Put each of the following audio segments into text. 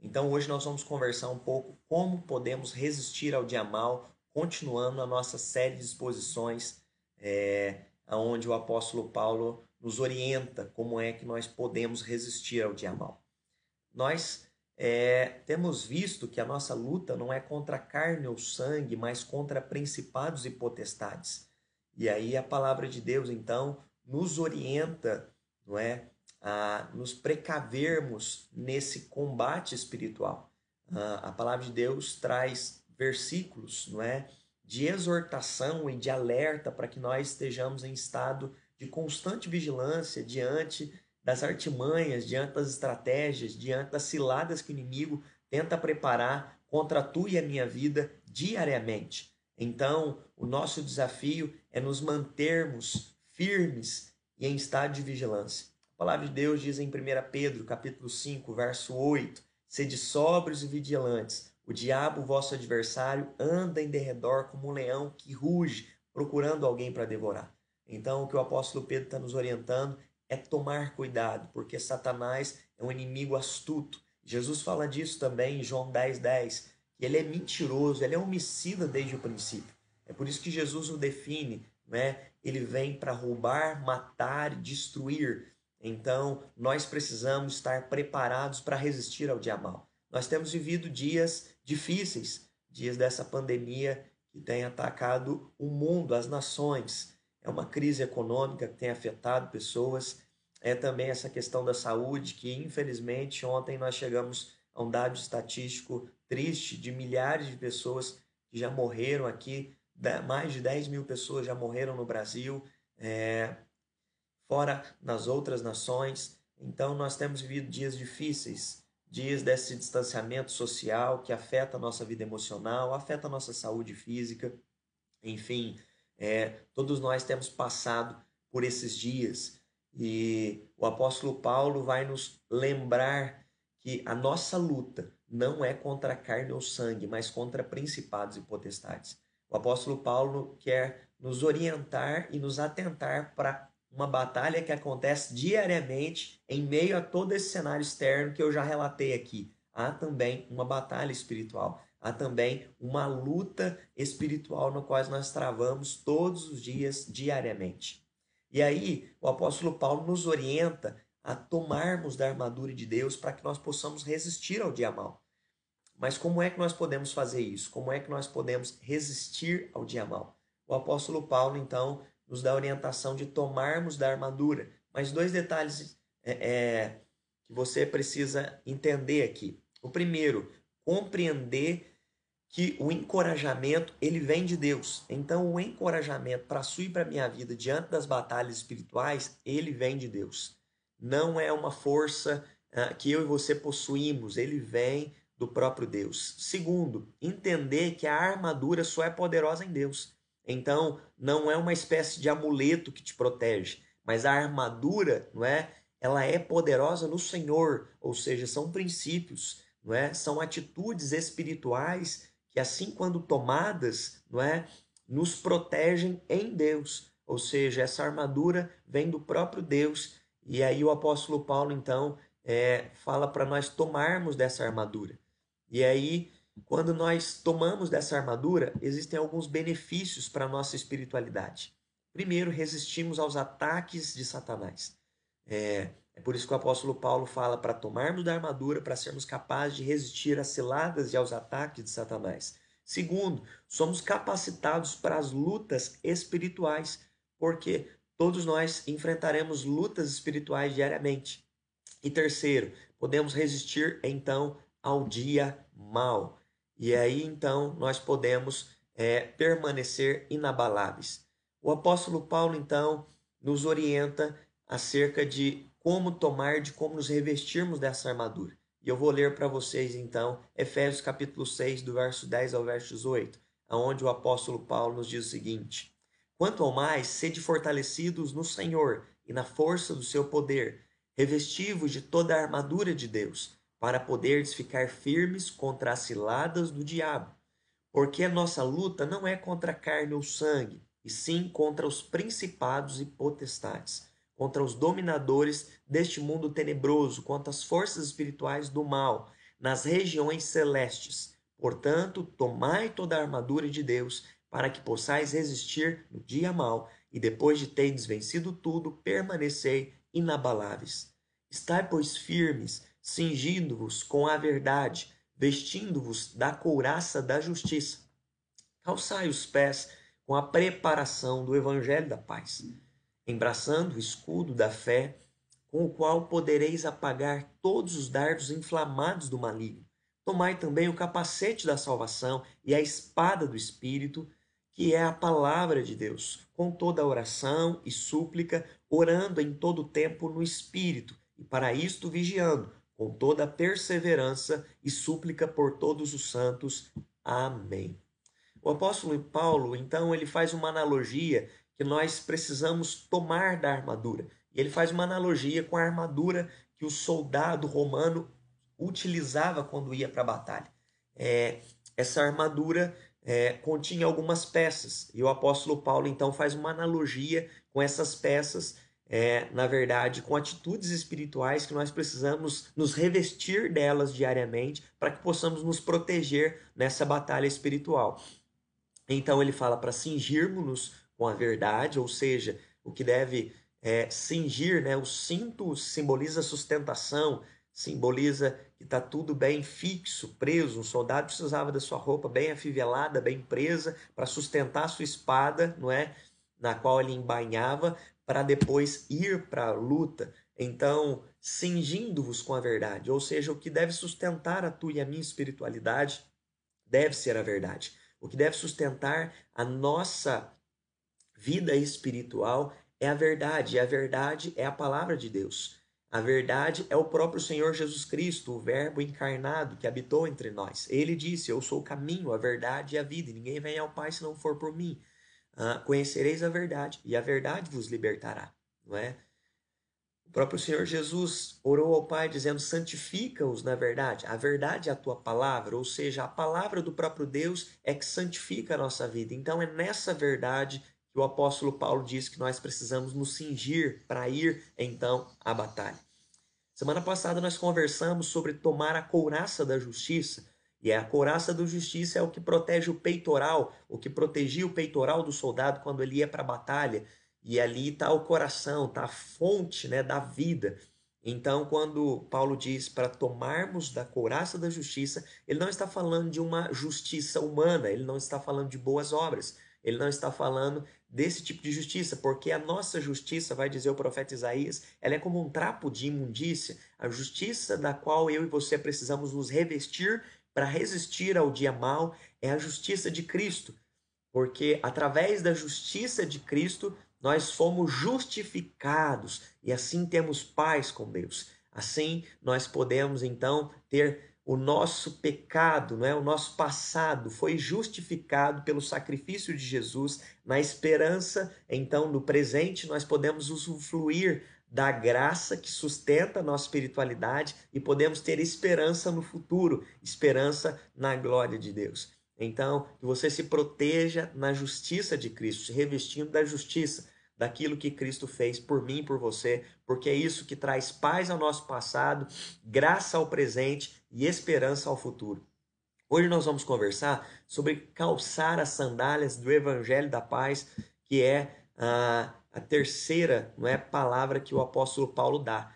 Então hoje nós vamos conversar um pouco como podemos resistir ao dia mal, continuando a nossa série de exposições, é, onde o apóstolo Paulo nos orienta como é que nós podemos resistir ao dia mal. Nós é, temos visto que a nossa luta não é contra carne ou sangue, mas contra principados e potestades. E aí a palavra de Deus, então, nos orienta, não é, a nos precavermos nesse combate espiritual. a palavra de Deus traz versículos, não é, de exortação e de alerta para que nós estejamos em estado de constante vigilância diante das artimanhas, diante das estratégias, diante das ciladas que o inimigo tenta preparar contra tu e a minha vida diariamente. Então, o nosso desafio é nos mantermos firmes e em estado de vigilância. A palavra de Deus diz em 1 Pedro, capítulo 5, verso 8: Sede sóbrios e vigilantes. O diabo, vosso adversário, anda em derredor como um leão que ruge, procurando alguém para devorar. Então, o que o apóstolo Pedro está nos orientando é tomar cuidado, porque Satanás é um inimigo astuto. Jesus fala disso também em João 10, 10, que ele é mentiroso, ele é homicida desde o princípio. É por isso que Jesus o define, né? Ele vem para roubar, matar, destruir. Então, nós precisamos estar preparados para resistir ao dia mal. Nós temos vivido dias difíceis, dias dessa pandemia que tem atacado o mundo, as nações. É uma crise econômica que tem afetado pessoas, é também essa questão da saúde, que infelizmente ontem nós chegamos a um dado estatístico triste de milhares de pessoas que já morreram aqui, mais de 10 mil pessoas já morreram no Brasil, é, fora nas outras nações. Então nós temos vivido dias difíceis, dias desse distanciamento social que afeta a nossa vida emocional, afeta a nossa saúde física, enfim, é, todos nós temos passado por esses dias e o apóstolo Paulo vai nos lembrar que a nossa luta não é contra carne ou sangue, mas contra principados e potestades. O apóstolo Paulo quer nos orientar e nos atentar para uma batalha que acontece diariamente em meio a todo esse cenário externo que eu já relatei aqui. Há também uma batalha espiritual há também uma luta espiritual no qual nós travamos todos os dias, diariamente. E aí, o apóstolo Paulo nos orienta a tomarmos da armadura de Deus para que nós possamos resistir ao dia mal. Mas como é que nós podemos fazer isso? Como é que nós podemos resistir ao dia mal? O apóstolo Paulo, então, nos dá a orientação de tomarmos da armadura. Mas dois detalhes é, é, que você precisa entender aqui. O primeiro, compreender que o encorajamento ele vem de Deus. Então o encorajamento para sua e para minha vida diante das batalhas espirituais, ele vem de Deus. Não é uma força uh, que eu e você possuímos, ele vem do próprio Deus. Segundo, entender que a armadura só é poderosa em Deus. Então, não é uma espécie de amuleto que te protege, mas a armadura, não é? Ela é poderosa no Senhor, ou seja, são princípios não é? São atitudes espirituais que assim quando tomadas, não é, nos protegem em Deus. Ou seja, essa armadura vem do próprio Deus. E aí o apóstolo Paulo então é, fala para nós tomarmos dessa armadura. E aí, quando nós tomamos dessa armadura, existem alguns benefícios para a nossa espiritualidade. Primeiro, resistimos aos ataques de Satanás. É, é por isso que o apóstolo Paulo fala para tomarmos da armadura para sermos capazes de resistir às ciladas e aos ataques de Satanás. Segundo, somos capacitados para as lutas espirituais, porque todos nós enfrentaremos lutas espirituais diariamente. E terceiro, podemos resistir então ao dia mal. E aí então nós podemos é, permanecer inabaláveis. O apóstolo Paulo então nos orienta acerca de como tomar, de como nos revestirmos dessa armadura. E eu vou ler para vocês então Efésios capítulo 6, do verso 10 ao verso 18, aonde o apóstolo Paulo nos diz o seguinte: Quanto ao mais, sede fortalecidos no Senhor e na força do seu poder, revestivos de toda a armadura de Deus, para poderes ficar firmes contra as ciladas do diabo. Porque a nossa luta não é contra carne ou sangue, e sim contra os principados e potestades contra os dominadores deste mundo tenebroso, contra as forças espirituais do mal nas regiões celestes. Portanto, tomai toda a armadura de Deus, para que possais resistir no dia mau, e depois de terdes vencido tudo, permanecei inabaláveis. Estai, pois, firmes, cingindo-vos com a verdade, vestindo-vos da couraça da justiça. Calçai os pés com a preparação do evangelho da paz, embraçando o escudo da fé, com o qual podereis apagar todos os dardos inflamados do maligno. Tomai também o capacete da salvação e a espada do Espírito, que é a palavra de Deus, com toda oração e súplica, orando em todo tempo no Espírito, e para isto vigiando, com toda perseverança e súplica por todos os santos. Amém. O apóstolo Paulo, então, ele faz uma analogia que nós precisamos tomar da armadura. E ele faz uma analogia com a armadura que o soldado romano utilizava quando ia para a batalha. É, essa armadura é, continha algumas peças e o apóstolo Paulo então faz uma analogia com essas peças, é, na verdade, com atitudes espirituais que nós precisamos nos revestir delas diariamente para que possamos nos proteger nessa batalha espiritual. Então ele fala para cingirmos-nos com a verdade, ou seja, o que deve é, cingir, né? O cinto simboliza sustentação, simboliza que está tudo bem fixo, preso. Um soldado precisava da sua roupa bem afivelada, bem presa, para sustentar a sua espada, não é? Na qual ele embainhava, para depois ir para a luta. Então, cingindo-vos com a verdade, ou seja, o que deve sustentar a tua e a minha espiritualidade deve ser a verdade. O que deve sustentar a nossa vida espiritual é a verdade, e a verdade é a palavra de Deus. A verdade é o próprio Senhor Jesus Cristo, o Verbo encarnado que habitou entre nós. Ele disse: Eu sou o caminho, a verdade e a vida, e ninguém vem ao Pai se não for por mim. Uh, conhecereis a verdade, e a verdade vos libertará. Não é? O próprio Senhor Jesus orou ao Pai dizendo: santifica-os na verdade. A verdade é a tua palavra, ou seja, a palavra do próprio Deus é que santifica a nossa vida. Então é nessa verdade que o apóstolo Paulo diz que nós precisamos nos cingir para ir então à batalha. Semana passada nós conversamos sobre tomar a couraça da justiça. E a couraça da justiça é o que protege o peitoral, o que protegia o peitoral do soldado quando ele ia para a batalha. E ali está o coração, está a fonte né, da vida. Então, quando Paulo diz para tomarmos da couraça da justiça, ele não está falando de uma justiça humana, ele não está falando de boas obras, ele não está falando desse tipo de justiça, porque a nossa justiça, vai dizer o profeta Isaías, ela é como um trapo de imundícia, a justiça da qual eu e você precisamos nos revestir para resistir ao dia mal é a justiça de Cristo, porque através da justiça de Cristo nós fomos justificados e assim temos paz com Deus. Assim nós podemos então ter o nosso pecado, não é? o nosso passado foi justificado pelo sacrifício de Jesus, na esperança, então, no presente, nós podemos usufruir da graça que sustenta a nossa espiritualidade e podemos ter esperança no futuro, esperança na glória de Deus. Então, que você se proteja na justiça de Cristo, se revestindo da justiça, daquilo que Cristo fez por mim e por você, porque é isso que traz paz ao nosso passado, graça ao presente e esperança ao futuro. Hoje nós vamos conversar sobre calçar as sandálias do Evangelho da Paz, que é a, a terceira não é, palavra que o apóstolo Paulo dá.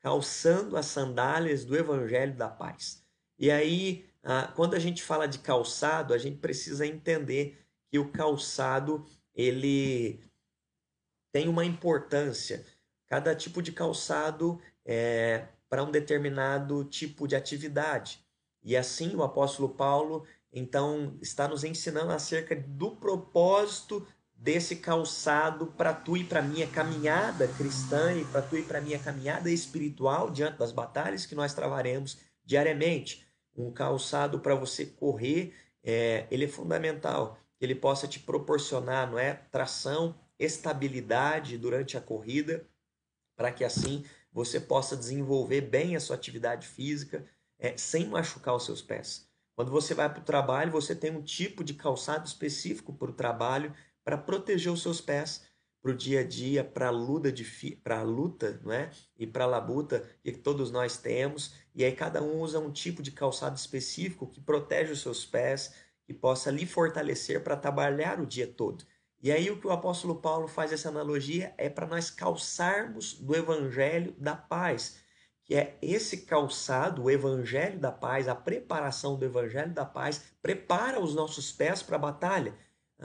Calçando as sandálias do Evangelho da Paz. E aí, quando a gente fala de calçado, a gente precisa entender que o calçado ele tem uma importância. Cada tipo de calçado é para um determinado tipo de atividade. E assim o apóstolo Paulo então está nos ensinando acerca do propósito desse calçado para tu e para minha caminhada cristã e para tu e para minha caminhada espiritual diante das batalhas que nós travaremos diariamente. Um calçado para você correr, é, ele é fundamental, que ele possa te proporcionar, não é, tração estabilidade durante a corrida, para que assim você possa desenvolver bem a sua atividade física é, sem machucar os seus pés. Quando você vai para o trabalho, você tem um tipo de calçado específico para o trabalho para proteger os seus pés, para o dia a dia, para a luta, para luta, não é? E para a labuta que todos nós temos. E aí cada um usa um tipo de calçado específico que protege os seus pés, que possa lhe fortalecer para trabalhar o dia todo. E aí o que o apóstolo Paulo faz essa analogia é para nós calçarmos do evangelho da paz, que é esse calçado, o evangelho da paz, a preparação do evangelho da paz, prepara os nossos pés para a batalha.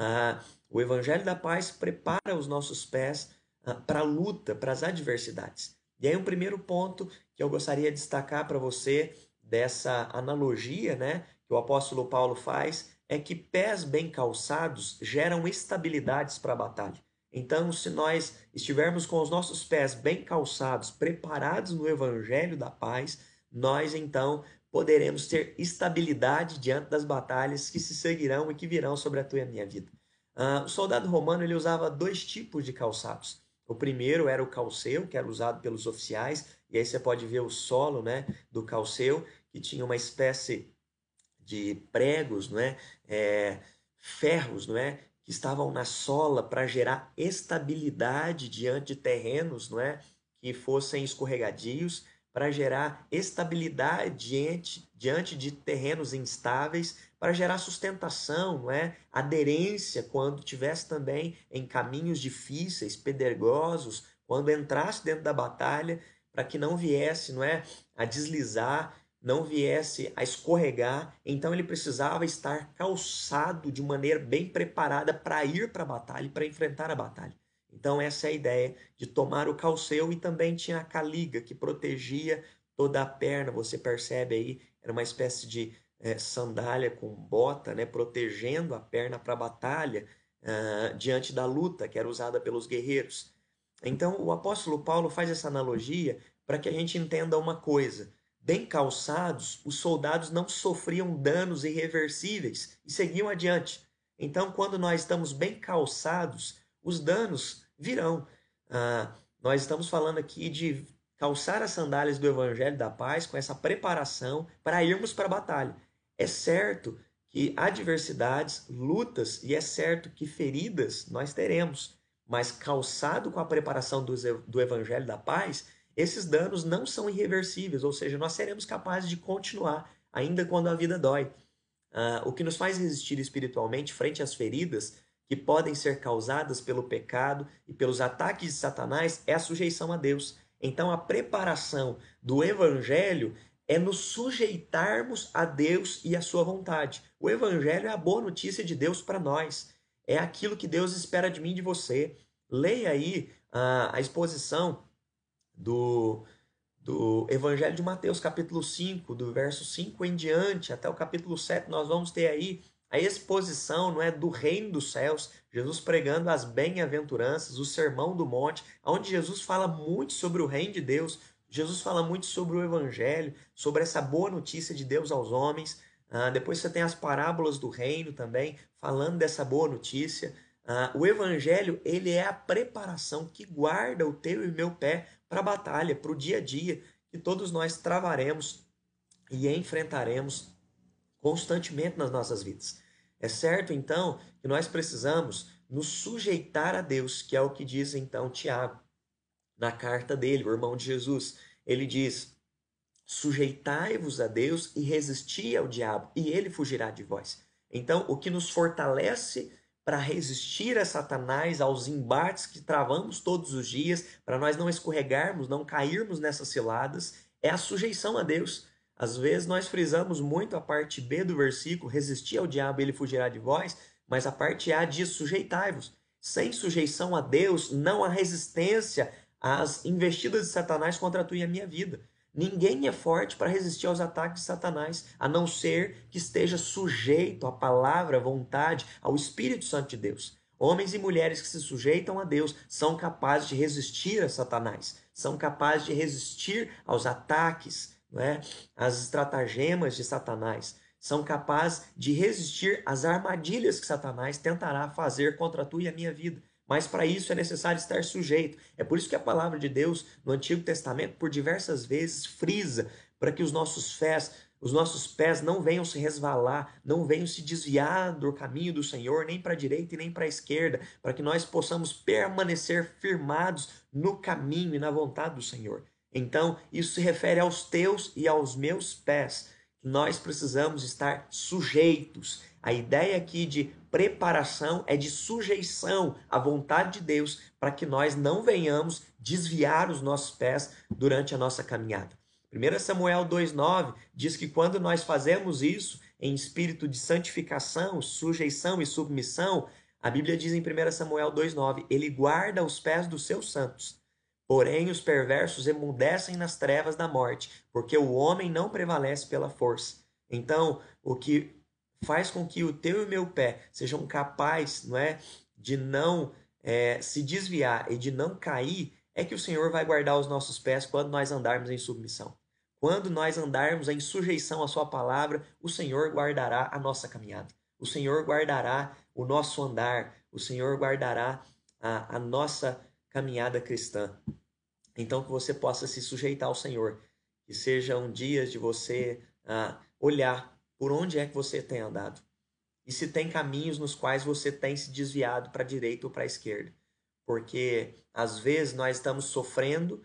Ah, o Evangelho da Paz prepara os nossos pés ah, para a luta, para as adversidades. E aí, um primeiro ponto que eu gostaria de destacar para você dessa analogia né, que o apóstolo Paulo faz é que pés bem calçados geram estabilidades para a batalha. Então, se nós estivermos com os nossos pés bem calçados, preparados no Evangelho da Paz, nós então poderemos ter estabilidade diante das batalhas que se seguirão e que virão sobre a tua e a minha vida. Uh, o soldado romano ele usava dois tipos de calçados. O primeiro era o calceu, que era usado pelos oficiais, e aí você pode ver o solo né, do calceu, que tinha uma espécie de pregos, não é? é ferros, não é? que estavam na sola para gerar estabilidade diante de terrenos, não é? que fossem escorregadios, para gerar estabilidade diante, diante de terrenos instáveis para gerar sustentação, não é? aderência quando tivesse também em caminhos difíceis, pedregosos, quando entrasse dentro da batalha, para que não viesse, não é, a deslizar, não viesse a escorregar. Então ele precisava estar calçado de maneira bem preparada para ir para a batalha para enfrentar a batalha. Então essa é a ideia de tomar o calceu e também tinha a caliga que protegia toda a perna. Você percebe aí, era uma espécie de é, sandália com bota, né, protegendo a perna para a batalha uh, diante da luta que era usada pelos guerreiros. Então, o apóstolo Paulo faz essa analogia para que a gente entenda uma coisa. Bem calçados, os soldados não sofriam danos irreversíveis e seguiam adiante. Então, quando nós estamos bem calçados, os danos virão. Uh, nós estamos falando aqui de calçar as sandálias do Evangelho da Paz com essa preparação para irmos para a batalha. É certo que adversidades, lutas e é certo que feridas nós teremos, mas calçado com a preparação do, do Evangelho da Paz, esses danos não são irreversíveis, ou seja, nós seremos capazes de continuar, ainda quando a vida dói. Uh, o que nos faz resistir espiritualmente frente às feridas que podem ser causadas pelo pecado e pelos ataques de Satanás é a sujeição a Deus. Então, a preparação do Evangelho é nos sujeitarmos a Deus e a sua vontade. O evangelho é a boa notícia de Deus para nós. É aquilo que Deus espera de mim e de você. Leia aí a, a exposição do, do Evangelho de Mateus, capítulo 5, do verso 5 em diante, até o capítulo 7, nós vamos ter aí a exposição não é do reino dos céus, Jesus pregando as bem-aventuranças, o sermão do monte, onde Jesus fala muito sobre o reino de Deus, Jesus fala muito sobre o evangelho, sobre essa boa notícia de Deus aos homens. Uh, depois você tem as parábolas do reino também, falando dessa boa notícia. Uh, o evangelho, ele é a preparação que guarda o teu e meu pé para a batalha, para o dia a dia, que todos nós travaremos e enfrentaremos constantemente nas nossas vidas. É certo, então, que nós precisamos nos sujeitar a Deus, que é o que diz então Tiago na carta dele, o irmão de Jesus. Ele diz: Sujeitai-vos a Deus e resisti ao diabo, e ele fugirá de vós. Então, o que nos fortalece para resistir a Satanás, aos embates que travamos todos os dias, para nós não escorregarmos, não cairmos nessas ciladas, é a sujeição a Deus. Às vezes nós frisamos muito a parte B do versículo, resistir ao diabo, ele fugirá de vós, mas a parte A diz sujeitai-vos. Sem sujeição a Deus, não há resistência as investidas de Satanás contra a tua e a minha vida. Ninguém é forte para resistir aos ataques de Satanás, a não ser que esteja sujeito à palavra, à vontade, ao Espírito Santo de Deus. Homens e mulheres que se sujeitam a Deus são capazes de resistir a Satanás, são capazes de resistir aos ataques, não é? às estratagemas de Satanás, são capazes de resistir às armadilhas que Satanás tentará fazer contra a tua e a minha vida. Mas para isso é necessário estar sujeito. É por isso que a palavra de Deus no Antigo Testamento, por diversas vezes, frisa para que os nossos pés, os nossos pés não venham se resvalar, não venham se desviar do caminho do Senhor, nem para a direita e nem para a esquerda, para que nós possamos permanecer firmados no caminho e na vontade do Senhor. Então, isso se refere aos teus e aos meus pés. Nós precisamos estar sujeitos. A ideia aqui de preparação é de sujeição à vontade de Deus, para que nós não venhamos desviar os nossos pés durante a nossa caminhada. 1 Samuel 2,9 diz que quando nós fazemos isso em espírito de santificação, sujeição e submissão, a Bíblia diz em 1 Samuel 2,9: Ele guarda os pés dos seus santos. Porém, os perversos emudecem nas trevas da morte, porque o homem não prevalece pela força. Então, o que faz com que o teu e o meu pé sejam capazes não é, de não é, se desviar e de não cair, é que o Senhor vai guardar os nossos pés quando nós andarmos em submissão. Quando nós andarmos em sujeição à Sua palavra, o Senhor guardará a nossa caminhada. O Senhor guardará o nosso andar. O Senhor guardará a, a nossa caminhada cristã. Então, que você possa se sujeitar ao Senhor. Que sejam dias de você uh, olhar por onde é que você tem andado. E se tem caminhos nos quais você tem se desviado para a direita ou para a esquerda. Porque às vezes nós estamos sofrendo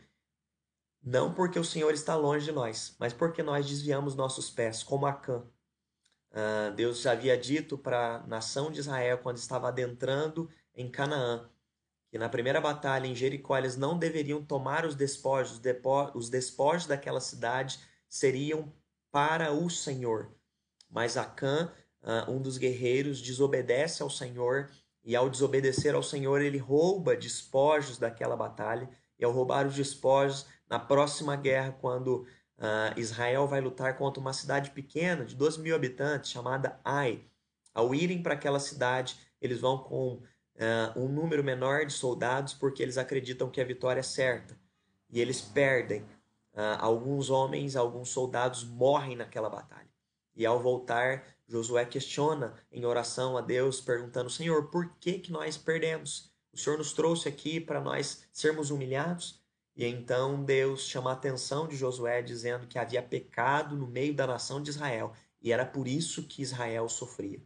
não porque o Senhor está longe de nós, mas porque nós desviamos nossos pés, como Acã. Uh, Deus havia dito para a nação de Israel, quando estava adentrando em Canaã, que na primeira batalha em Jericó eles não deveriam tomar os despojos, os despojos daquela cidade seriam para o Senhor. Mas Acã, uh, um dos guerreiros, desobedece ao Senhor, e ao desobedecer ao Senhor, ele rouba despojos daquela batalha, e ao roubar os despojos, na próxima guerra, quando uh, Israel vai lutar contra uma cidade pequena de 12 mil habitantes, chamada Ai, ao irem para aquela cidade, eles vão com uh, um número menor de soldados porque eles acreditam que a vitória é certa. E eles perdem. Uh, alguns homens, alguns soldados morrem naquela batalha. E ao voltar, Josué questiona em oração a Deus, perguntando: Senhor, por que, que nós perdemos? O Senhor nos trouxe aqui para nós sermos humilhados? E então Deus chama a atenção de Josué, dizendo que havia pecado no meio da nação de Israel e era por isso que Israel sofria.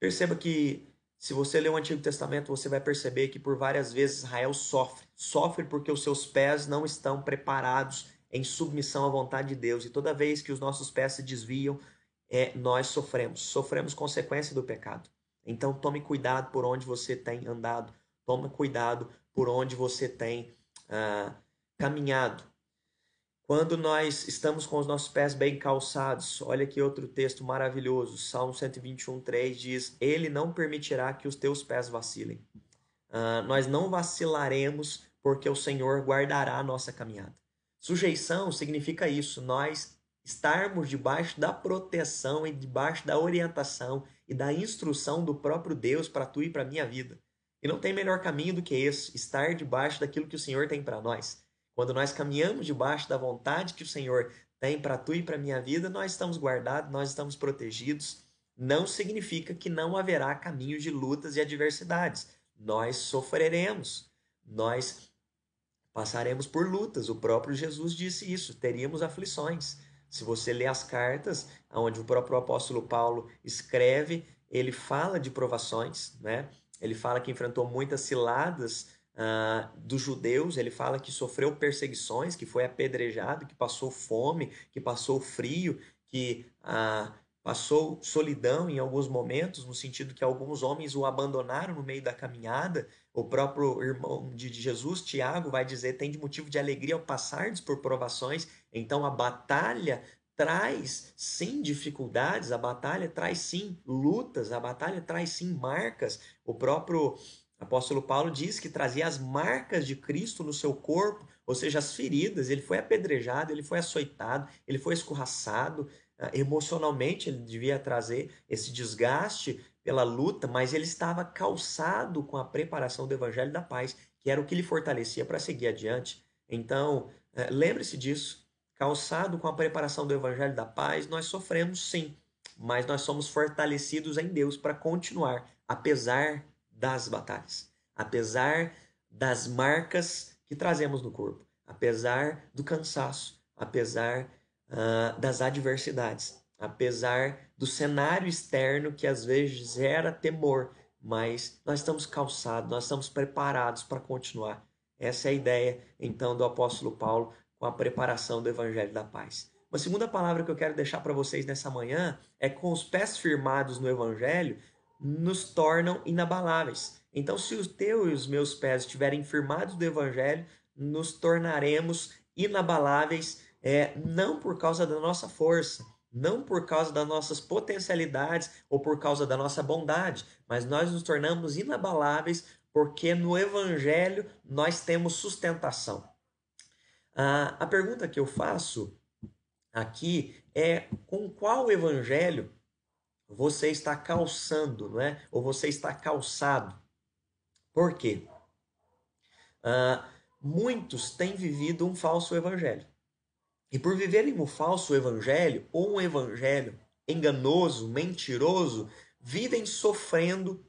Perceba que, se você ler o Antigo Testamento, você vai perceber que por várias vezes Israel sofre. Sofre porque os seus pés não estão preparados em submissão à vontade de Deus. E toda vez que os nossos pés se desviam, é, nós sofremos. Sofremos consequência do pecado. Então tome cuidado por onde você tem andado. Tome cuidado por onde você tem ah, caminhado. Quando nós estamos com os nossos pés bem calçados, olha aqui outro texto maravilhoso, Salmo 121, 3 diz: Ele não permitirá que os teus pés vacilem. Ah, nós não vacilaremos, porque o Senhor guardará a nossa caminhada. Sujeição significa isso, nós estarmos debaixo da proteção e debaixo da orientação e da instrução do próprio Deus para tu e para minha vida. E não tem melhor caminho do que esse, estar debaixo daquilo que o Senhor tem para nós. Quando nós caminhamos debaixo da vontade que o Senhor tem para tu e para minha vida, nós estamos guardados, nós estamos protegidos. Não significa que não haverá caminhos de lutas e adversidades. Nós sofreremos, nós passaremos por lutas. O próprio Jesus disse isso, teríamos aflições. Se você ler as cartas, onde o próprio apóstolo Paulo escreve, ele fala de provações, né? Ele fala que enfrentou muitas ciladas uh, dos judeus, ele fala que sofreu perseguições, que foi apedrejado, que passou fome, que passou frio, que uh, passou solidão em alguns momentos, no sentido que alguns homens o abandonaram no meio da caminhada. O próprio irmão de Jesus, Tiago, vai dizer: tem de motivo de alegria ao passar por provações. Então a batalha traz sim dificuldades, a batalha traz sim lutas, a batalha traz sim marcas. O próprio apóstolo Paulo diz que trazia as marcas de Cristo no seu corpo, ou seja, as feridas. Ele foi apedrejado, ele foi açoitado, ele foi escorraçado. Ah, emocionalmente, ele devia trazer esse desgaste pela luta, mas ele estava calçado com a preparação do evangelho da paz, que era o que lhe fortalecia para seguir adiante. Então, eh, lembre-se disso calçado com a preparação do Evangelho da Paz, nós sofremos sim, mas nós somos fortalecidos em Deus para continuar, apesar das batalhas, apesar das marcas que trazemos no corpo, apesar do cansaço, apesar uh, das adversidades, apesar do cenário externo que às vezes gera temor, mas nós estamos calçados, nós estamos preparados para continuar. Essa é a ideia, então, do apóstolo Paulo com a preparação do Evangelho da Paz. Uma segunda palavra que eu quero deixar para vocês nessa manhã é com os pés firmados no Evangelho nos tornam inabaláveis. Então, se os teus e os meus pés estiverem firmados do Evangelho, nos tornaremos inabaláveis, é, não por causa da nossa força, não por causa das nossas potencialidades ou por causa da nossa bondade, mas nós nos tornamos inabaláveis porque no Evangelho nós temos sustentação. Ah, a pergunta que eu faço aqui é com qual evangelho você está calçando, não é? Ou você está calçado. Por quê? Ah, muitos têm vivido um falso evangelho. E por viverem um falso evangelho, ou um evangelho enganoso, mentiroso, vivem sofrendo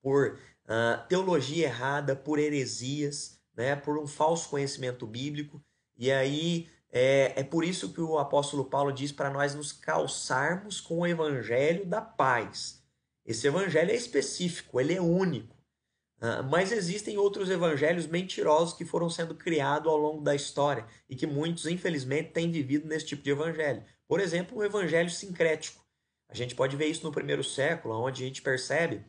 por ah, teologia errada, por heresias, né, por um falso conhecimento bíblico. E aí é, é por isso que o apóstolo Paulo diz para nós nos calçarmos com o evangelho da paz. Esse evangelho é específico, ele é único. Uh, mas existem outros evangelhos mentirosos que foram sendo criados ao longo da história e que muitos, infelizmente, têm vivido nesse tipo de evangelho. Por exemplo, o evangelho sincrético. A gente pode ver isso no primeiro século, onde a gente percebe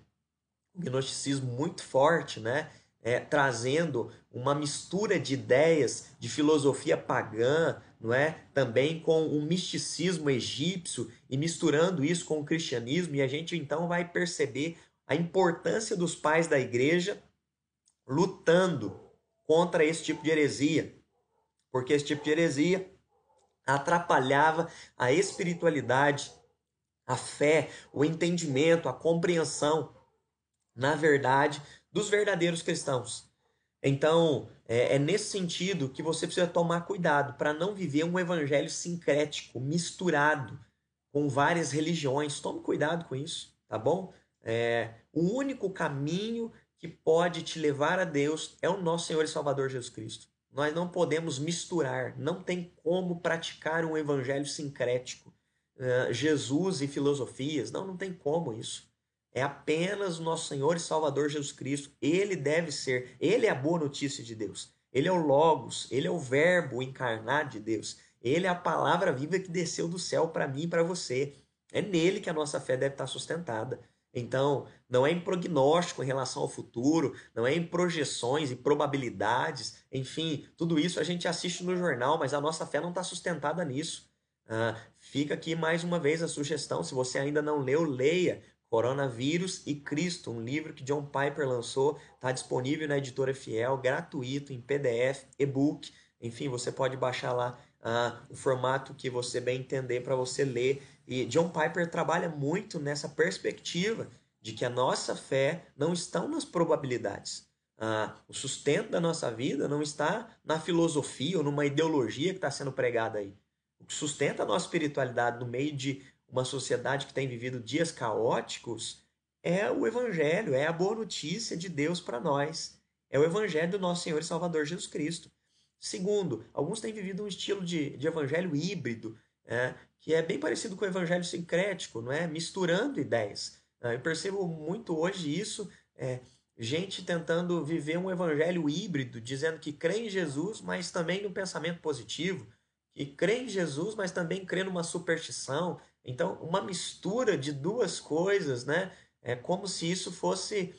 um gnosticismo muito forte, né? É, trazendo uma mistura de ideias de filosofia pagã, não é? Também com o misticismo egípcio e misturando isso com o cristianismo, e a gente então vai perceber a importância dos pais da igreja lutando contra esse tipo de heresia, porque esse tipo de heresia atrapalhava a espiritualidade, a fé, o entendimento, a compreensão, na verdade, dos verdadeiros cristãos. Então, é, é nesse sentido que você precisa tomar cuidado para não viver um evangelho sincrético, misturado com várias religiões. Tome cuidado com isso, tá bom? É, o único caminho que pode te levar a Deus é o nosso Senhor e Salvador Jesus Cristo. Nós não podemos misturar, não tem como praticar um evangelho sincrético. Uh, Jesus e filosofias, não, não tem como isso é apenas o nosso Senhor e Salvador Jesus Cristo. Ele deve ser, ele é a boa notícia de Deus. Ele é o Logos, ele é o Verbo encarnado de Deus. Ele é a palavra viva que desceu do céu para mim e para você. É nele que a nossa fé deve estar sustentada. Então, não é em prognóstico em relação ao futuro, não é em projeções e probabilidades, enfim, tudo isso a gente assiste no jornal, mas a nossa fé não está sustentada nisso. Ah, fica aqui mais uma vez a sugestão: se você ainda não leu, leia Coronavírus e Cristo, um livro que John Piper lançou, está disponível na editora Fiel, gratuito, em PDF, e-book. Enfim, você pode baixar lá uh, o formato que você bem entender para você ler. E John Piper trabalha muito nessa perspectiva de que a nossa fé não está nas probabilidades. Uh, o sustento da nossa vida não está na filosofia ou numa ideologia que está sendo pregada aí. O que sustenta a nossa espiritualidade no meio de uma sociedade que tem vivido dias caóticos, é o Evangelho, é a boa notícia de Deus para nós. É o Evangelho do nosso Senhor e Salvador Jesus Cristo. Segundo, alguns têm vivido um estilo de, de evangelho híbrido, é, que é bem parecido com o evangelho sincrético, não é? misturando ideias. É, eu percebo muito hoje isso, é, gente tentando viver um evangelho híbrido, dizendo que crê em Jesus, mas também no pensamento positivo, que crê em Jesus, mas também crê numa superstição, então, uma mistura de duas coisas, né? É como se isso fosse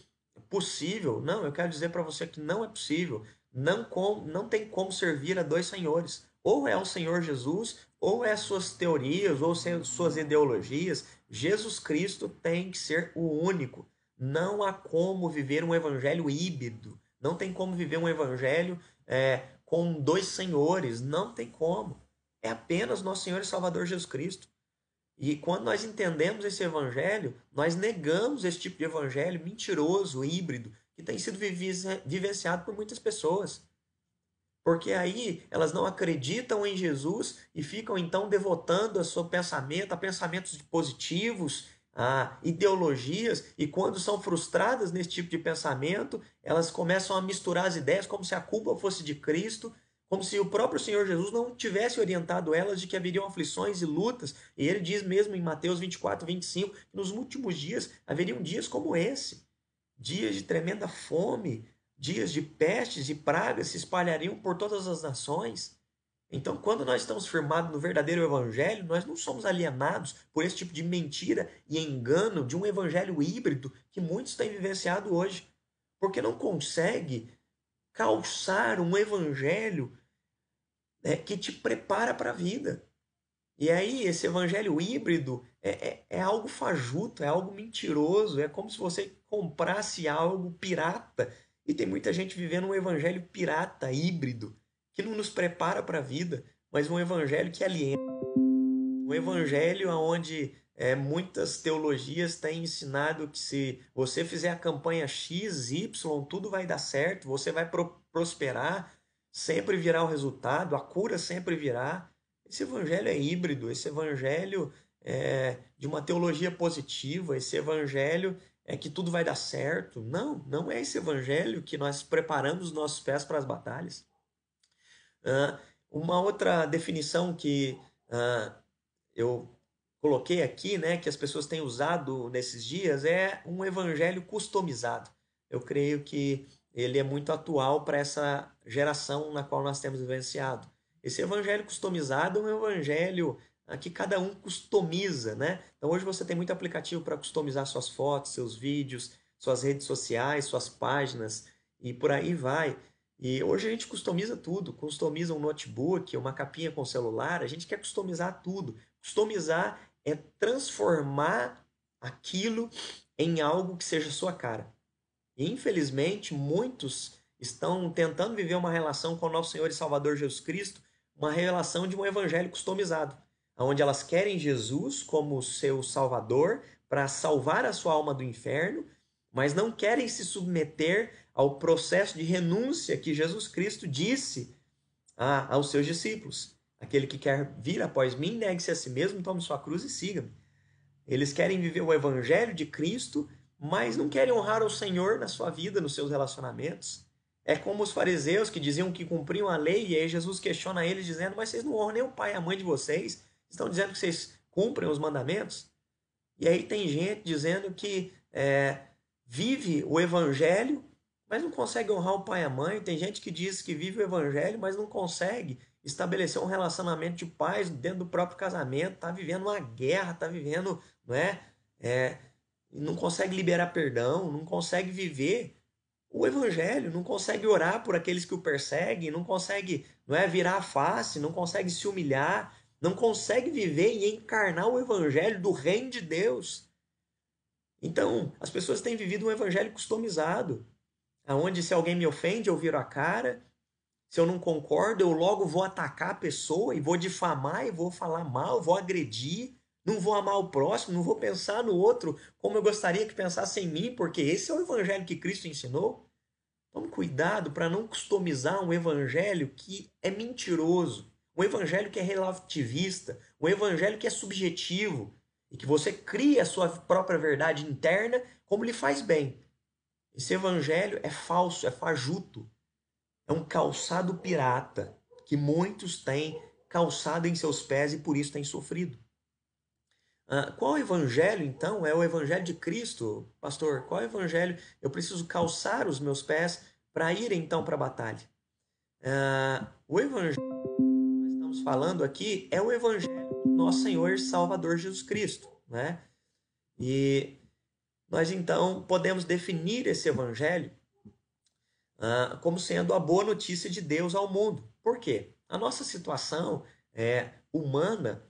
possível. Não, eu quero dizer para você que não é possível. Não, com, não tem como servir a dois senhores. Ou é o Senhor Jesus, ou é suas teorias, ou suas ideologias. Jesus Cristo tem que ser o único. Não há como viver um evangelho híbrido. Não tem como viver um evangelho é, com dois senhores. Não tem como. É apenas nosso Senhor e Salvador Jesus Cristo. E quando nós entendemos esse evangelho, nós negamos esse tipo de evangelho mentiroso, híbrido, que tem sido vivenciado por muitas pessoas. Porque aí elas não acreditam em Jesus e ficam então devotando a seu pensamento a pensamentos positivos, a ideologias, e quando são frustradas nesse tipo de pensamento, elas começam a misturar as ideias como se a culpa fosse de Cristo, como se o próprio Senhor Jesus não tivesse orientado elas de que haveriam aflições e lutas. E ele diz mesmo em Mateus 24, 25, que nos últimos dias haveriam dias como esse dias de tremenda fome, dias de pestes e pragas se espalhariam por todas as nações. Então, quando nós estamos firmados no verdadeiro evangelho, nós não somos alienados por esse tipo de mentira e engano de um evangelho híbrido que muitos têm vivenciado hoje, porque não consegue calçar um evangelho né, que te prepara para a vida. E aí, esse evangelho híbrido é, é, é, algo fajuto, é algo mentiroso, é como se você comprasse algo pirata. E tem muita gente vivendo um evangelho pirata, híbrido, que não nos prepara para a vida, mas um evangelho que aliena. Um evangelho onde é, muitas teologias têm ensinado que se você fizer a campanha X, Y, tudo vai dar certo, você vai pro prosperar, sempre virá o resultado, a cura sempre virá. Esse evangelho é híbrido, esse evangelho é de uma teologia positiva, esse evangelho é que tudo vai dar certo. Não, não é esse evangelho que nós preparamos os nossos pés para as batalhas. Uh, uma outra definição que uh, eu coloquei aqui, né, que as pessoas têm usado nesses dias, é um evangelho customizado. Eu creio que ele é muito atual para essa geração na qual nós temos vivenciado. Esse evangelho customizado é um evangelho que cada um customiza, né? Então hoje você tem muito aplicativo para customizar suas fotos, seus vídeos, suas redes sociais, suas páginas e por aí vai. E hoje a gente customiza tudo, customiza um notebook, uma capinha com celular, a gente quer customizar tudo. Customizar é transformar aquilo em algo que seja sua cara. Infelizmente muitos estão tentando viver uma relação com o nosso Senhor e Salvador Jesus Cristo uma relação de um evangelho customizado, onde elas querem Jesus como seu salvador para salvar a sua alma do inferno, mas não querem se submeter ao processo de renúncia que Jesus Cristo disse a, aos seus discípulos. Aquele que quer vir após mim, negue-se a si mesmo, tome sua cruz e siga-me. Eles querem viver o evangelho de Cristo, mas não querem honrar o Senhor na sua vida, nos seus relacionamentos. É como os fariseus que diziam que cumpriam a lei, e aí Jesus questiona eles dizendo: Mas vocês não honram nem o pai e a mãe de vocês? Estão dizendo que vocês cumprem os mandamentos? E aí tem gente dizendo que é, vive o evangelho, mas não consegue honrar o pai e a mãe. Tem gente que diz que vive o evangelho, mas não consegue estabelecer um relacionamento de paz dentro do próprio casamento. Está vivendo uma guerra, está vivendo, não é? é não consegue liberar perdão, não consegue viver o evangelho, não consegue orar por aqueles que o perseguem, não consegue não é, virar a face, não consegue se humilhar, não consegue viver e encarnar o evangelho do reino de Deus. Então, as pessoas têm vivido um evangelho customizado, aonde se alguém me ofende, eu viro a cara, se eu não concordo, eu logo vou atacar a pessoa e vou difamar e vou falar mal, vou agredir, não vou amar o próximo, não vou pensar no outro como eu gostaria que pensasse em mim, porque esse é o evangelho que Cristo ensinou. Tome cuidado para não customizar um evangelho que é mentiroso, um evangelho que é relativista, um evangelho que é subjetivo e que você cria a sua própria verdade interna como lhe faz bem. Esse evangelho é falso, é fajuto, é um calçado pirata que muitos têm calçado em seus pés e por isso têm sofrido. Uh, qual evangelho, então, é o evangelho de Cristo, pastor? Qual evangelho eu preciso calçar os meus pés para ir então para a batalha? Uh, o evangelho que nós estamos falando aqui é o evangelho do nosso Senhor e Salvador Jesus Cristo, né? E nós então podemos definir esse evangelho uh, como sendo a boa notícia de Deus ao mundo. Por quê? A nossa situação é, humana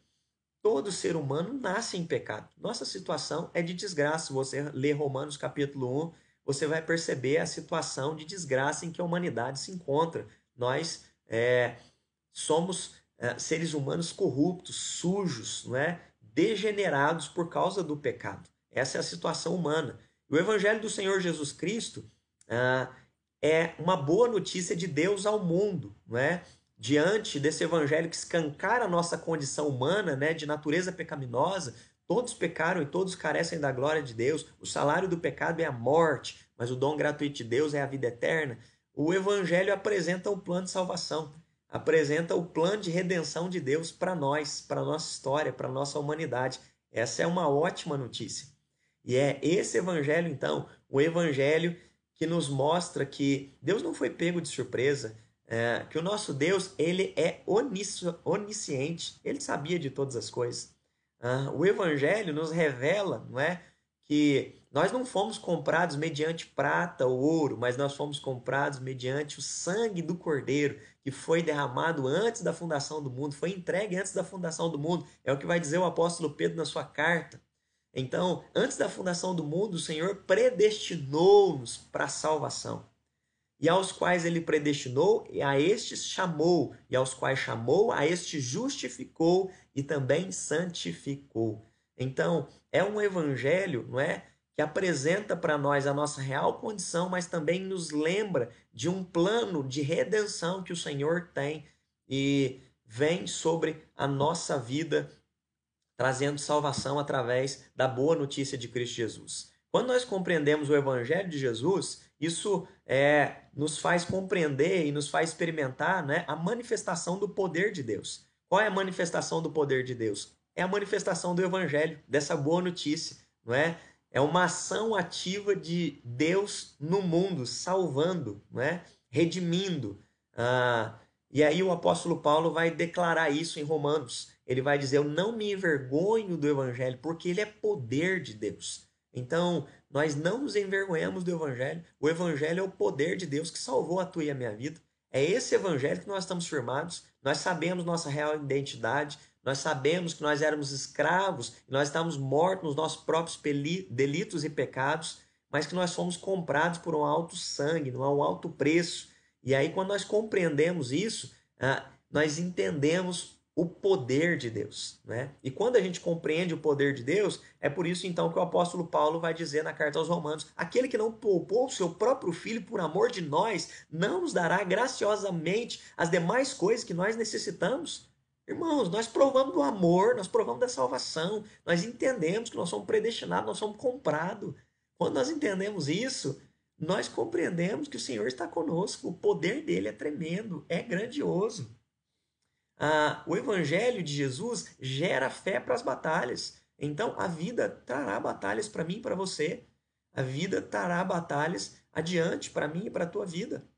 Todo ser humano nasce em pecado. Nossa situação é de desgraça. Você lê Romanos capítulo 1, você vai perceber a situação de desgraça em que a humanidade se encontra. Nós é, somos é, seres humanos corruptos, sujos, não é? degenerados por causa do pecado. Essa é a situação humana. O Evangelho do Senhor Jesus Cristo ah, é uma boa notícia de Deus ao mundo, não é? Diante desse evangelho que escancara a nossa condição humana, né, de natureza pecaminosa, todos pecaram e todos carecem da glória de Deus. O salário do pecado é a morte, mas o dom gratuito de Deus é a vida eterna. O evangelho apresenta um plano de salvação. apresenta o plano de redenção de Deus para nós, para a nossa história, para nossa humanidade. Essa é uma ótima notícia. E é esse evangelho, então, o evangelho que nos mostra que Deus não foi pego de surpresa, é, que o nosso Deus ele é onisciente, ele sabia de todas as coisas. Ah, o Evangelho nos revela, não é, que nós não fomos comprados mediante prata ou ouro, mas nós fomos comprados mediante o sangue do Cordeiro, que foi derramado antes da fundação do mundo, foi entregue antes da fundação do mundo. É o que vai dizer o apóstolo Pedro na sua carta. Então, antes da fundação do mundo, o Senhor predestinou-nos para a salvação e aos quais ele predestinou, e a estes chamou, e aos quais chamou, a estes justificou e também santificou. Então, é um evangelho, não é? Que apresenta para nós a nossa real condição, mas também nos lembra de um plano de redenção que o Senhor tem e vem sobre a nossa vida, trazendo salvação através da boa notícia de Cristo Jesus. Quando nós compreendemos o evangelho de Jesus, isso é, nos faz compreender e nos faz experimentar né, a manifestação do poder de Deus. Qual é a manifestação do poder de Deus? É a manifestação do Evangelho, dessa boa notícia, não é? É uma ação ativa de Deus no mundo, salvando, não é? redimindo. Ah, e aí o apóstolo Paulo vai declarar isso em Romanos. Ele vai dizer: Eu não me envergonho do Evangelho, porque ele é poder de Deus. Então, nós não nos envergonhamos do Evangelho. O Evangelho é o poder de Deus que salvou a tua e a minha vida. É esse Evangelho que nós estamos firmados. Nós sabemos nossa real identidade. Nós sabemos que nós éramos escravos nós estávamos mortos nos nossos próprios delitos e pecados, mas que nós fomos comprados por um alto sangue, não há um alto preço. E aí, quando nós compreendemos isso, ah, nós entendemos o poder de Deus. Né? E quando a gente compreende o poder de Deus, é por isso então que o apóstolo Paulo vai dizer na carta aos Romanos: aquele que não poupou o seu próprio filho por amor de nós, não nos dará graciosamente as demais coisas que nós necessitamos. Irmãos, nós provamos do amor, nós provamos da salvação, nós entendemos que nós somos predestinados, nós somos comprados. Quando nós entendemos isso, nós compreendemos que o Senhor está conosco, o poder dele é tremendo, é grandioso. Ah, o evangelho de Jesus gera fé para as batalhas. Então a vida trará batalhas para mim e para você. A vida trará batalhas adiante para mim e para a tua vida.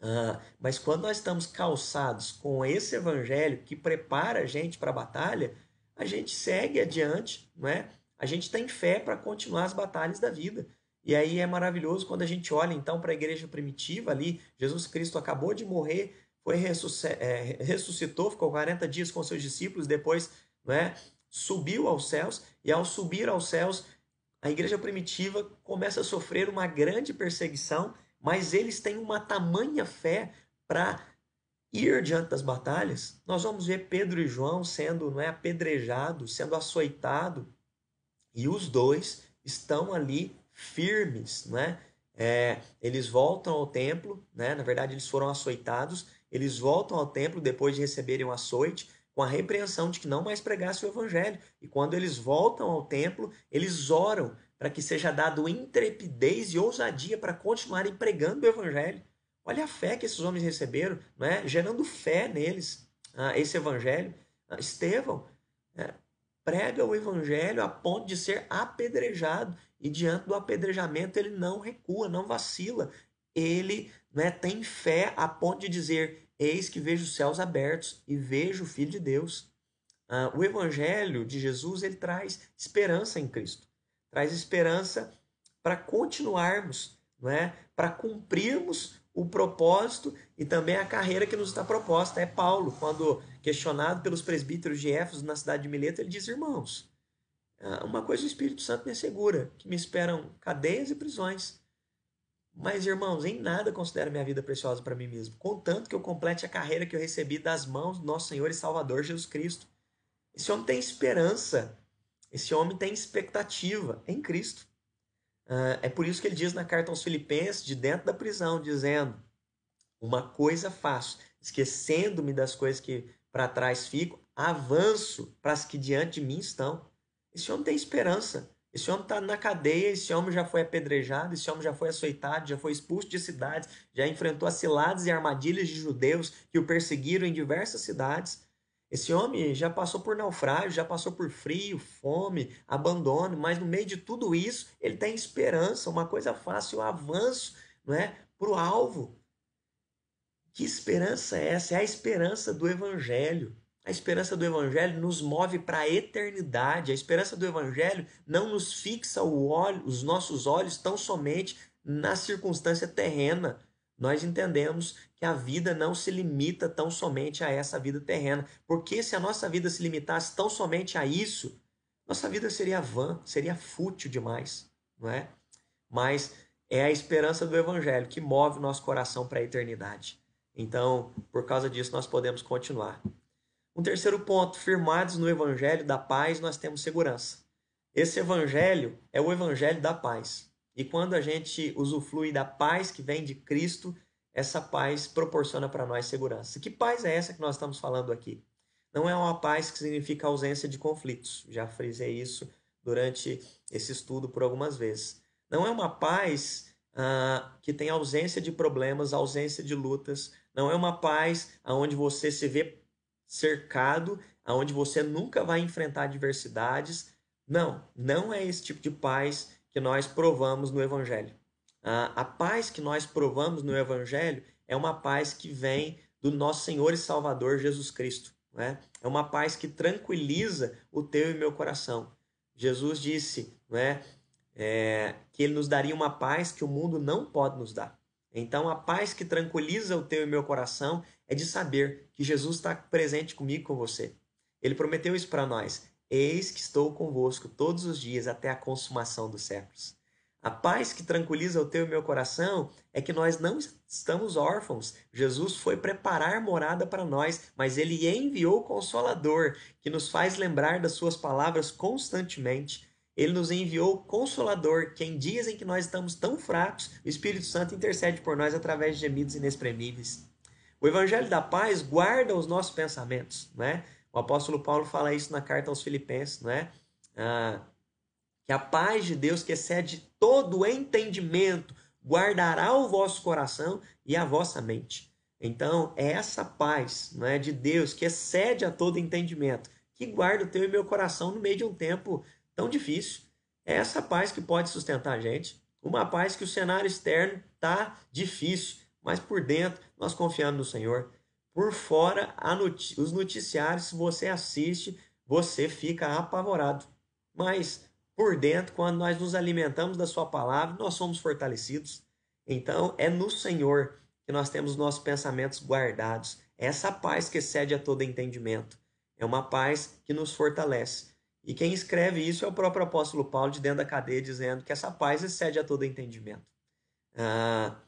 Ah, mas quando nós estamos calçados com esse evangelho que prepara a gente para a batalha, a gente segue adiante, não é? A gente tem fé para continuar as batalhas da vida. E aí é maravilhoso quando a gente olha então para a igreja primitiva ali, Jesus Cristo acabou de morrer foi é, ressuscitou, ficou 40 dias com seus discípulos, depois né, subiu aos céus, e ao subir aos céus, a igreja primitiva começa a sofrer uma grande perseguição, mas eles têm uma tamanha fé para ir diante das batalhas. Nós vamos ver Pedro e João sendo não é, apedrejados, sendo açoitados, e os dois estão ali firmes, né? É, eles voltam ao templo, né? na verdade eles foram açoitados, eles voltam ao templo depois de receberem o açoite, com a repreensão de que não mais pregasse o evangelho. E quando eles voltam ao templo, eles oram para que seja dado intrepidez e ousadia para continuarem pregando o evangelho. Olha a fé que esses homens receberam, não é? gerando fé neles, ah, esse evangelho. Ah, Estevão é, prega o evangelho a ponto de ser apedrejado, e diante do apedrejamento ele não recua, não vacila. Ele né, tem fé a ponto de dizer: Eis que vejo os céus abertos e vejo o Filho de Deus. Ah, o Evangelho de Jesus ele traz esperança em Cristo, traz esperança para continuarmos, não é? para cumprirmos o propósito e também a carreira que nos está proposta. É Paulo, quando questionado pelos presbíteros de Éfeso na cidade de Mileto, ele diz: Irmãos, ah, uma coisa o Espírito Santo me assegura, que me esperam cadeias e prisões. Mas, irmãos, em nada considero minha vida preciosa para mim mesmo, contanto que eu complete a carreira que eu recebi das mãos do nosso Senhor e Salvador Jesus Cristo. Esse homem tem esperança, esse homem tem expectativa em Cristo. Uh, é por isso que ele diz na carta aos Filipenses, de dentro da prisão, dizendo: Uma coisa faço, esquecendo-me das coisas que para trás fico, avanço para as que diante de mim estão. Esse homem tem esperança Esse homem está na cadeia, esse homem já foi apedrejado, esse homem já foi açoitado, já foi expulso de cidades, já enfrentou as ciladas e armadilhas de judeus que o perseguiram em diversas cidades. Esse homem já passou por naufrágio, já passou por frio, fome, abandono, mas no meio de tudo isso, ele tem esperança, uma coisa fácil, um avanço não é, para o alvo. Que esperança é essa? É a esperança do Evangelho. A esperança do Evangelho nos move para a eternidade. A esperança do Evangelho não nos fixa olho, os nossos olhos tão somente na circunstância terrena. Nós entendemos que a vida não se limita tão somente a essa vida terrena. Porque se a nossa vida se limitasse tão somente a isso, nossa vida seria vã, seria fútil demais, não é? Mas é a esperança do Evangelho que move o nosso coração para a eternidade. Então, por causa disso, nós podemos continuar. Um terceiro ponto, firmados no evangelho da paz, nós temos segurança. Esse evangelho é o evangelho da paz. E quando a gente usufrui da paz que vem de Cristo, essa paz proporciona para nós segurança. Que paz é essa que nós estamos falando aqui? Não é uma paz que significa ausência de conflitos. Já frisei isso durante esse estudo por algumas vezes. Não é uma paz ah, que tem ausência de problemas, ausência de lutas. Não é uma paz onde você se vê cercado, aonde você nunca vai enfrentar adversidades. Não, não é esse tipo de paz que nós provamos no Evangelho. A, paz que nós provamos no Evangelho é uma paz que vem do nosso Senhor e Salvador Jesus Cristo. Né? É uma paz que tranquiliza o teu e meu coração. Jesus disse né, é, que ele nos daria uma paz que o mundo não pode nos dar. Então, a paz que tranquiliza o teu e meu coração é de saber que Jesus está presente comigo com você. Ele prometeu isso para nós. Eis que estou convosco todos os dias até a consumação dos séculos. A paz que tranquiliza o teu e meu coração é que nós não estamos órfãos. Jesus foi preparar morada para nós, mas ele enviou o Consolador, que nos faz lembrar das suas palavras constantemente. Ele nos enviou o Consolador, que em dias em que nós estamos tão fracos, o Espírito Santo intercede por nós através de gemidos inexprimíveis. O Evangelho da Paz guarda os nossos pensamentos, né? O apóstolo Paulo fala isso na carta aos Filipenses, né? Ah, que a paz de Deus, que excede todo entendimento, guardará o vosso coração e a vossa mente. Então, é essa paz não é, de Deus que excede a todo entendimento, que guarda o teu e meu coração no meio de um tempo tão difícil. É essa paz que pode sustentar a gente. Uma paz que o cenário externo tá difícil, mas por dentro nós confiamos no Senhor. Por fora, noti os noticiários, se você assiste, você fica apavorado. Mas por dentro, quando nós nos alimentamos da Sua palavra, nós somos fortalecidos. Então, é no Senhor que nós temos nossos pensamentos guardados. Essa paz que excede a todo entendimento. É uma paz que nos fortalece. E quem escreve isso é o próprio apóstolo Paulo de dentro da cadeia, dizendo que essa paz excede a todo entendimento. Ah,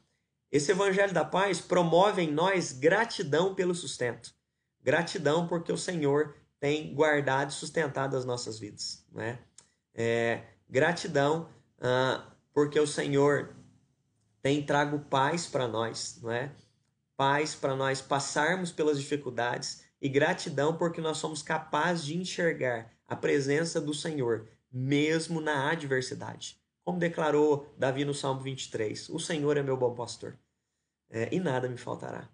esse evangelho da paz promove em nós gratidão pelo sustento. Gratidão porque o Senhor tem guardado e sustentado as nossas vidas. Né? É, gratidão ah, porque o Senhor tem trago paz para nós, não é? Paz para nós passarmos pelas dificuldades e gratidão porque nós somos capazes de enxergar a presença do Senhor, mesmo na adversidade. Como declarou Davi no Salmo 23, o Senhor é meu bom pastor, é, e nada me faltará.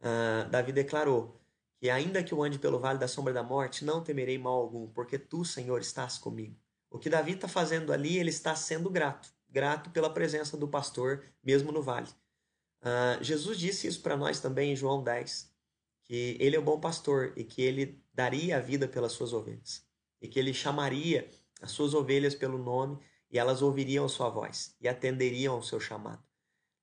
Uh, Davi declarou que ainda que eu ande pelo vale da sombra da morte, não temerei mal algum, porque tu, Senhor, estás comigo. O que Davi está fazendo ali, ele está sendo grato, grato pela presença do pastor, mesmo no vale. Uh, Jesus disse isso para nós também em João 10, que ele é o bom pastor e que ele daria a vida pelas suas ovelhas e que ele chamaria as suas ovelhas pelo nome e elas ouviriam a sua voz e atenderiam ao seu chamado.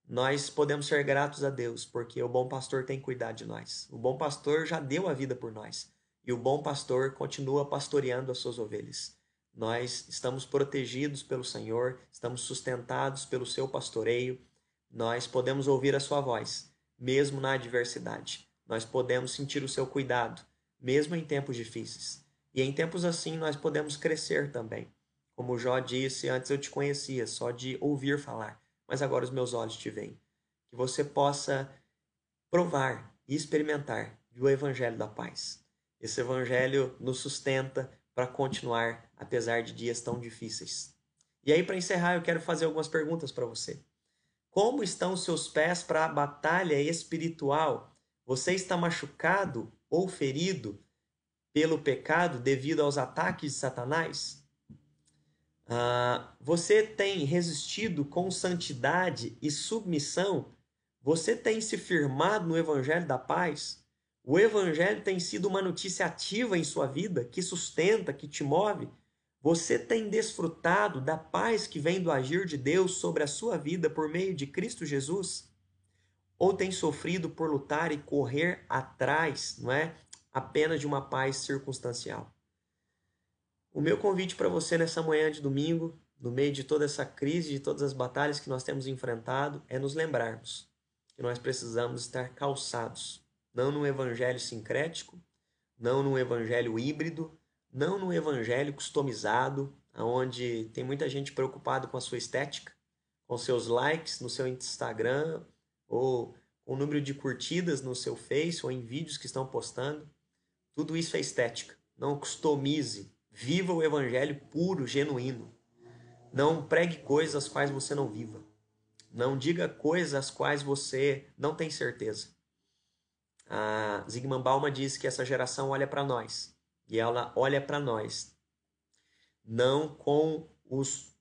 Nós podemos ser gratos a Deus porque o bom pastor tem cuidado de nós. O bom pastor já deu a vida por nós e o bom pastor continua pastoreando as suas ovelhas. Nós estamos protegidos pelo Senhor, estamos sustentados pelo seu pastoreio. Nós podemos ouvir a sua voz, mesmo na adversidade. Nós podemos sentir o seu cuidado, mesmo em tempos difíceis. E em tempos assim nós podemos crescer também. Como Jó disse, antes eu te conhecia só de ouvir falar, mas agora os meus olhos te veem. Que você possa provar e experimentar do evangelho da paz. Esse evangelho nos sustenta para continuar apesar de dias tão difíceis. E aí, para encerrar, eu quero fazer algumas perguntas para você. Como estão os seus pés para a batalha espiritual? Você está machucado ou ferido pelo pecado devido aos ataques de Satanás? Ah, você tem resistido com santidade e submissão? Você tem se firmado no Evangelho da Paz? O Evangelho tem sido uma notícia ativa em sua vida, que sustenta, que te move? Você tem desfrutado da paz que vem do agir de Deus sobre a sua vida por meio de Cristo Jesus? Ou tem sofrido por lutar e correr atrás, não é? Apenas de uma paz circunstancial. O meu convite para você nessa manhã de domingo, no meio de toda essa crise, de todas as batalhas que nós temos enfrentado, é nos lembrarmos que nós precisamos estar calçados, não num evangelho sincrético, não num evangelho híbrido, não num evangelho customizado, onde tem muita gente preocupada com a sua estética, com seus likes no seu Instagram ou com o número de curtidas no seu Face ou em vídeos que estão postando. Tudo isso é estética. Não customize. Viva o evangelho puro, genuíno. Não pregue coisas as quais você não viva. Não diga coisas as quais você não tem certeza. A Zygmunt Bauman diz que essa geração olha para nós e ela olha para nós, não com os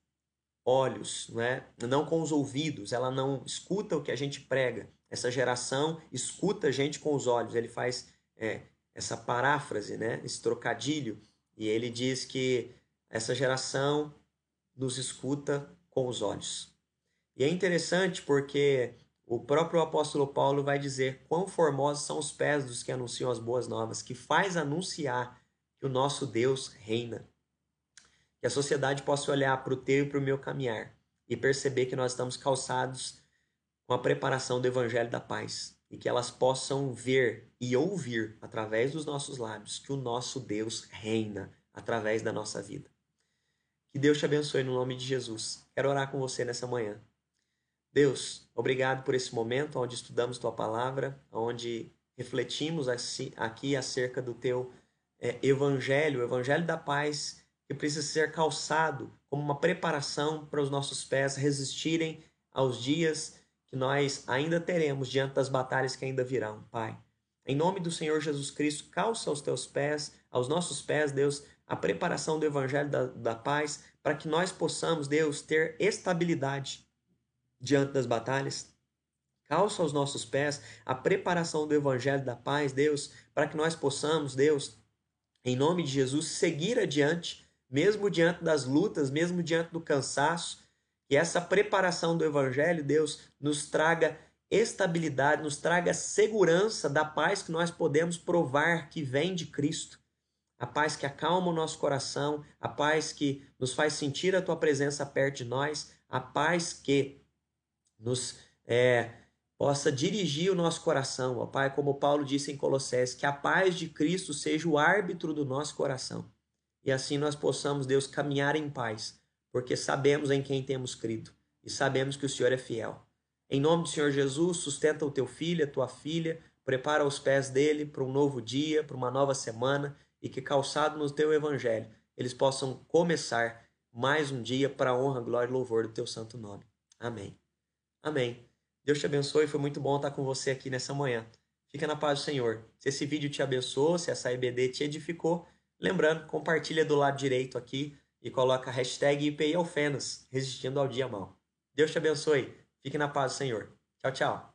olhos, não, é? não com os ouvidos, ela não escuta o que a gente prega. Essa geração escuta a gente com os olhos. Ele faz é, essa paráfrase, né? esse trocadilho, e ele diz que essa geração nos escuta com os olhos. E é interessante porque o próprio apóstolo Paulo vai dizer quão formosos são os pés dos que anunciam as boas novas, que faz anunciar que o nosso Deus reina. Que a sociedade possa olhar para o teu e para o meu caminhar e perceber que nós estamos calçados com a preparação do Evangelho da Paz e que elas possam ver e ouvir através dos nossos lábios que o nosso Deus reina através da nossa vida. Que Deus te abençoe no nome de Jesus. Quero orar com você nessa manhã. Deus, obrigado por esse momento onde estudamos tua palavra, onde refletimos aqui acerca do teu é, evangelho, o evangelho da paz, que precisa ser calçado como uma preparação para os nossos pés resistirem aos dias nós ainda teremos diante das batalhas que ainda virão, Pai. Em nome do Senhor Jesus Cristo, calça aos teus pés, aos nossos pés, Deus, a preparação do evangelho da, da paz, para que nós possamos, Deus, ter estabilidade diante das batalhas. Calça aos nossos pés a preparação do evangelho da paz, Deus, para que nós possamos, Deus, em nome de Jesus, seguir adiante, mesmo diante das lutas, mesmo diante do cansaço, que essa preparação do Evangelho, Deus, nos traga estabilidade, nos traga segurança da paz que nós podemos provar que vem de Cristo. A paz que acalma o nosso coração, a paz que nos faz sentir a tua presença perto de nós, a paz que nos é, possa dirigir o nosso coração, ó Pai, como Paulo disse em Colossenses, que a paz de Cristo seja o árbitro do nosso coração. E assim nós possamos, Deus, caminhar em paz, porque sabemos em quem temos crido e sabemos que o Senhor é fiel. Em nome do Senhor Jesus, sustenta o teu filho, a tua filha, prepara os pés dele para um novo dia, para uma nova semana e que calçado no teu evangelho, eles possam começar mais um dia para a honra, glória e louvor do teu santo nome. Amém. Amém. Deus te abençoe, foi muito bom estar com você aqui nessa manhã. Fica na paz do Senhor. Se esse vídeo te abençoou, se essa IBD te edificou, lembrando, compartilha do lado direito aqui e coloca a hashtag IPI Alfenas, resistindo ao dia mal. Deus te abençoe. Fique na paz Senhor. Tchau, tchau.